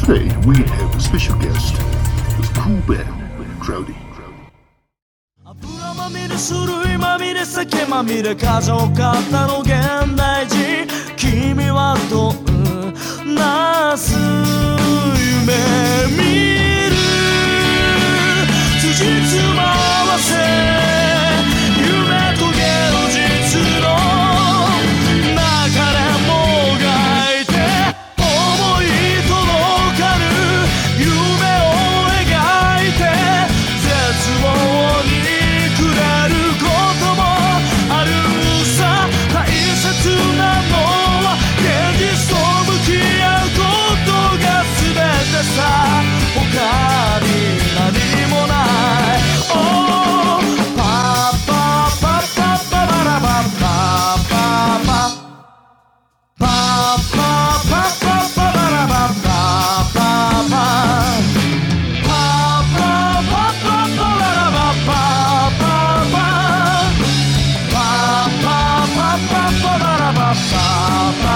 Today we have a special guest. It's Cool Band Crowdy. 油まみれ種類まみれ酒まみれ過剰型の現代人君はどんな姿 ba